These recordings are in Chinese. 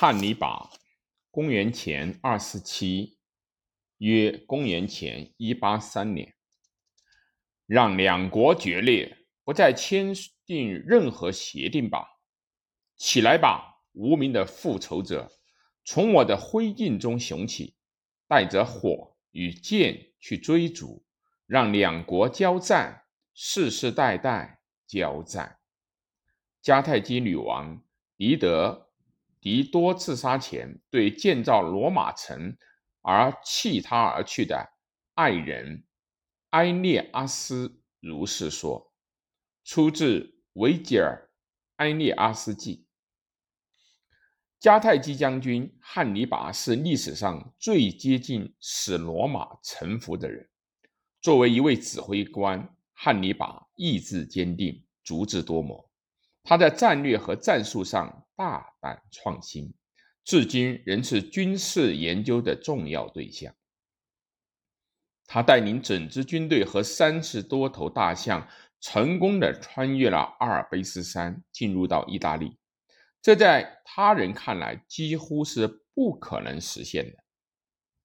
汉尼拔，公元前二四七，约公元前一八三年，让两国决裂，不再签订任何协定吧！起来吧，无名的复仇者，从我的灰烬中雄起，带着火与剑去追逐，让两国交战，世世代代交战。迦太基女王狄德。狄多自杀前，对建造罗马城而弃他而去的爱人埃涅阿斯如是说，出自维吉尔《埃涅阿斯记》。迦太基将军汉尼拔是历史上最接近使罗马臣服的人。作为一位指挥官，汉尼拔意志坚定，足智多谋。他在战略和战术上大胆创新，至今仍是军事研究的重要对象。他带领整支军队和三十多头大象，成功的穿越了阿尔卑斯山，进入到意大利。这在他人看来几乎是不可能实现的。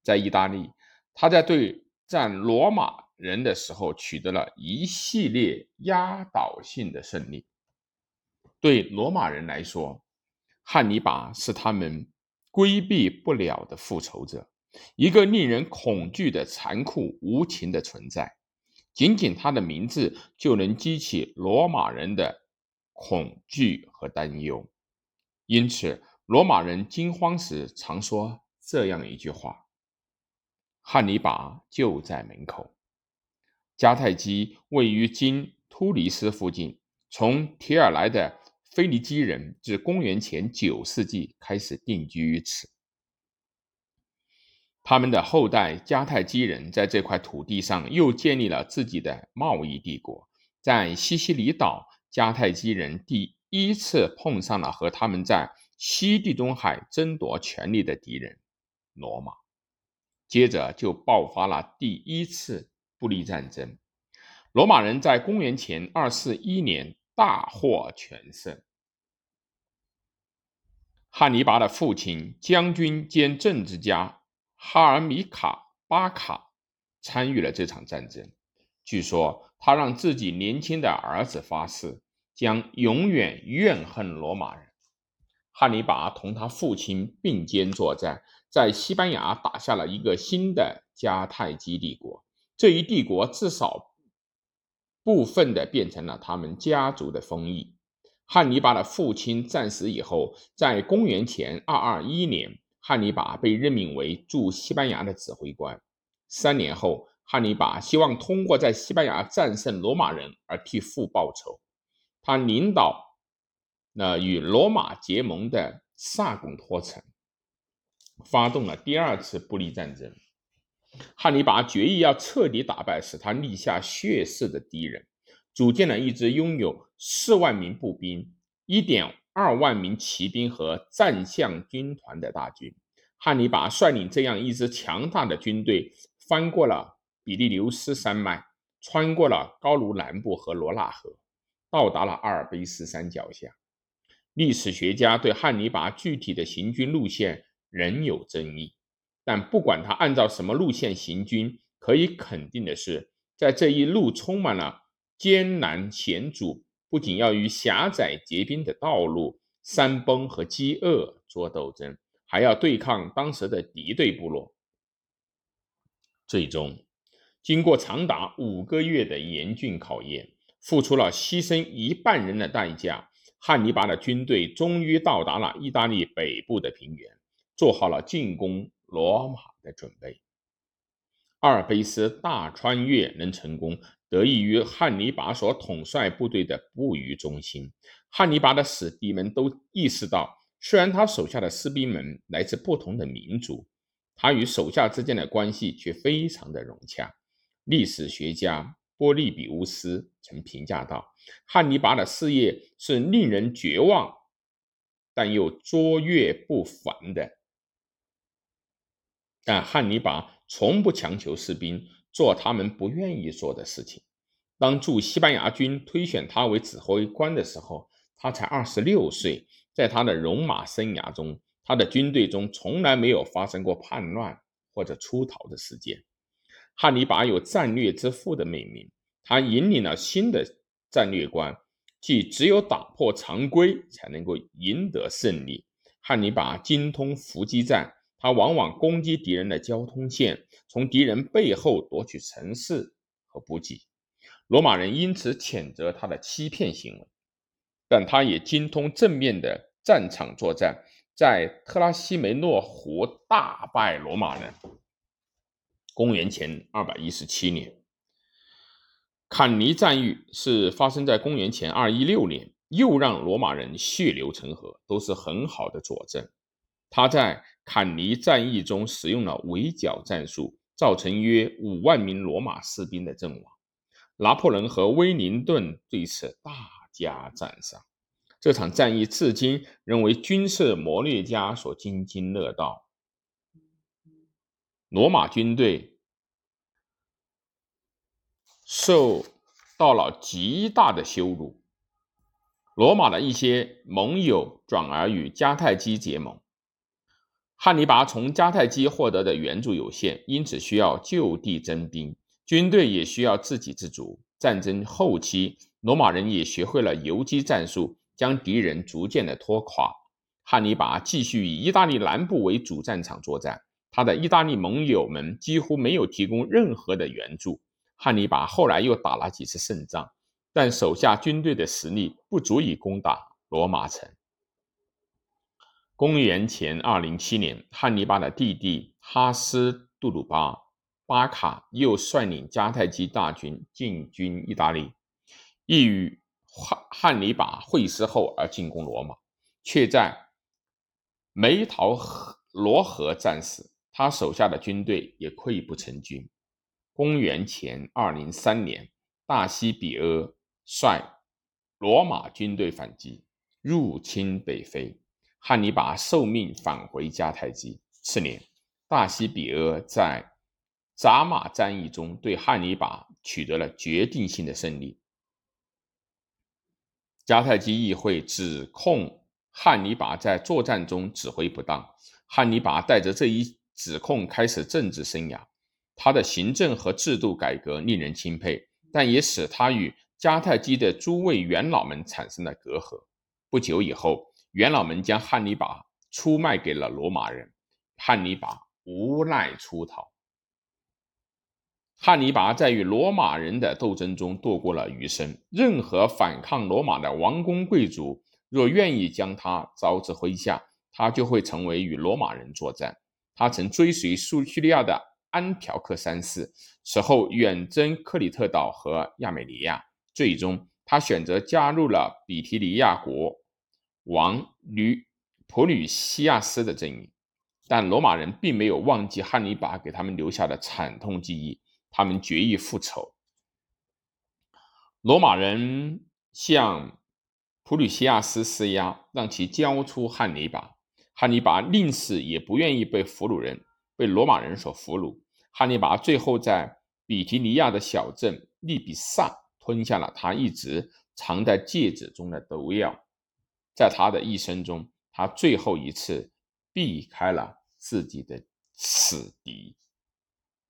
在意大利，他在对战罗马人的时候，取得了一系列压倒性的胜利。对罗马人来说，汉尼拔是他们规避不了的复仇者，一个令人恐惧的残酷无情的存在。仅仅他的名字就能激起罗马人的恐惧和担忧。因此，罗马人惊慌时常说这样一句话：“汉尼拔就在门口。”迦太基位于今突尼斯附近，从提尔来的。腓尼基人自公元前九世纪开始定居于此，他们的后代迦太基人在这块土地上又建立了自己的贸易帝国。在西西里岛，迦太基人第一次碰上了和他们在西地中海争夺权力的敌人——罗马。接着就爆发了第一次布利战争。罗马人在公元前二四一年。大获全胜。汉尼拔的父亲，将军兼政治家哈尔米卡巴卡参与了这场战争。据说他让自己年轻的儿子发誓，将永远怨恨罗马人。汉尼拔同他父亲并肩作战，在西班牙打下了一个新的迦太基帝国。这一帝国至少。部分的变成了他们家族的封邑。汉尼拔的父亲战死以后，在公元前二二一年，汉尼拔被任命为驻西班牙的指挥官。三年后，汉尼拔希望通过在西班牙战胜罗马人而替父报仇。他领导那与罗马结盟的萨贡托城，发动了第二次布利战争。汉尼拔决意要彻底打败使他立下血誓的敌人，组建了一支拥有四万名步兵、一点二万名骑兵和战象军团的大军。汉尼拔率领这样一支强大的军队，翻过了比利牛斯山脉，穿过了高卢南部和罗纳河，到达了阿尔卑斯山脚下。历史学家对汉尼拔具体的行军路线仍有争议。但不管他按照什么路线行军，可以肯定的是，在这一路充满了艰难险阻，不仅要与狭窄结冰的道路、山崩和饥饿作斗争，还要对抗当时的敌对部落。最终，经过长达五个月的严峻考验，付出了牺牲一半人的代价，汉尼拔的军队终于到达了意大利北部的平原，做好了进攻。罗马的准备，阿尔卑斯大穿越能成功，得益于汉尼拔所统帅部队的不渝中心。汉尼拔的死敌们都意识到，虽然他手下的士兵们来自不同的民族，他与手下之间的关系却非常的融洽。历史学家波利比乌斯曾评价道：“汉尼拔的事业是令人绝望，但又卓越不凡的。”但汉尼拔从不强求士兵做他们不愿意做的事情。当驻西班牙军推选他为指挥官的时候，他才二十六岁。在他的戎马生涯中，他的军队中从来没有发生过叛乱或者出逃的事件。汉尼拔有“战略之父”的美名，他引领了新的战略观，即只有打破常规才能够赢得胜利。汉尼拔精通伏击战，他往往攻击敌人的交通线，从敌人背后夺取城市和补给。罗马人因此谴责他的欺骗行为，但他也精通正面的战场作战，在特拉西梅诺湖大败罗马人。公元前二百一十七年，坎尼战役是发生在公元前二一六年，又让罗马人血流成河，都是很好的佐证。他在坎尼战役中使用了围剿战术，造成约五万名罗马士兵的阵亡。拿破仑和威灵顿对此大加赞赏。这场战役至今仍为军事谋略家所津津乐道。罗马军队受到了极大的羞辱。罗马的一些盟友转而与迦太基结盟。汉尼拔从迦太基获得的援助有限，因此需要就地征兵，军队也需要自给自足。战争后期，罗马人也学会了游击战术，将敌人逐渐的拖垮。汉尼拔继续以意大利南部为主战场作战。他的意大利盟友们几乎没有提供任何的援助。汉尼拔后来又打了几次胜仗，但手下军队的实力不足以攻打罗马城。公元前二零七年，汉尼拔的弟弟哈斯杜鲁巴巴卡又率领迦太基大军进军意大利，意与汉汉尼拔会师后而进攻罗马，却在梅陶罗河战死。他手下的军队也溃不成军。公元前二零三年，大西比阿率罗马军队反击，入侵北非。汉尼拔受命返回迦太基。次年，大西比阿在扎马战役中对汉尼拔取得了决定性的胜利。迦太基议会指控汉尼拔在作战中指挥不当。汉尼拔带着这一。指控开始政治生涯，他的行政和制度改革令人钦佩，但也使他与迦太基的诸位元老们产生了隔阂。不久以后，元老们将汉尼拔出卖给了罗马人，汉尼拔无奈出逃。汉尼拔在与罗马人的斗争中度过了余生。任何反抗罗马的王公贵族，若愿意将他招至麾下，他就会成为与罗马人作战。他曾追随苏叙利亚的安条克三世，此后远征克里特岛和亚美尼亚，最终他选择加入了比提尼亚国王吕普吕西亚斯的阵营。但罗马人并没有忘记汉尼拔给他们留下的惨痛记忆，他们决意复仇。罗马人向普吕西亚斯施压，让其交出汉尼拔。汉尼拔宁死也不愿意被俘虏人、被罗马人所俘虏。汉尼拔最后在比提尼亚的小镇利比萨吞下了他一直藏在戒指中的毒药。在他的一生中，他最后一次避开了自己的死敌。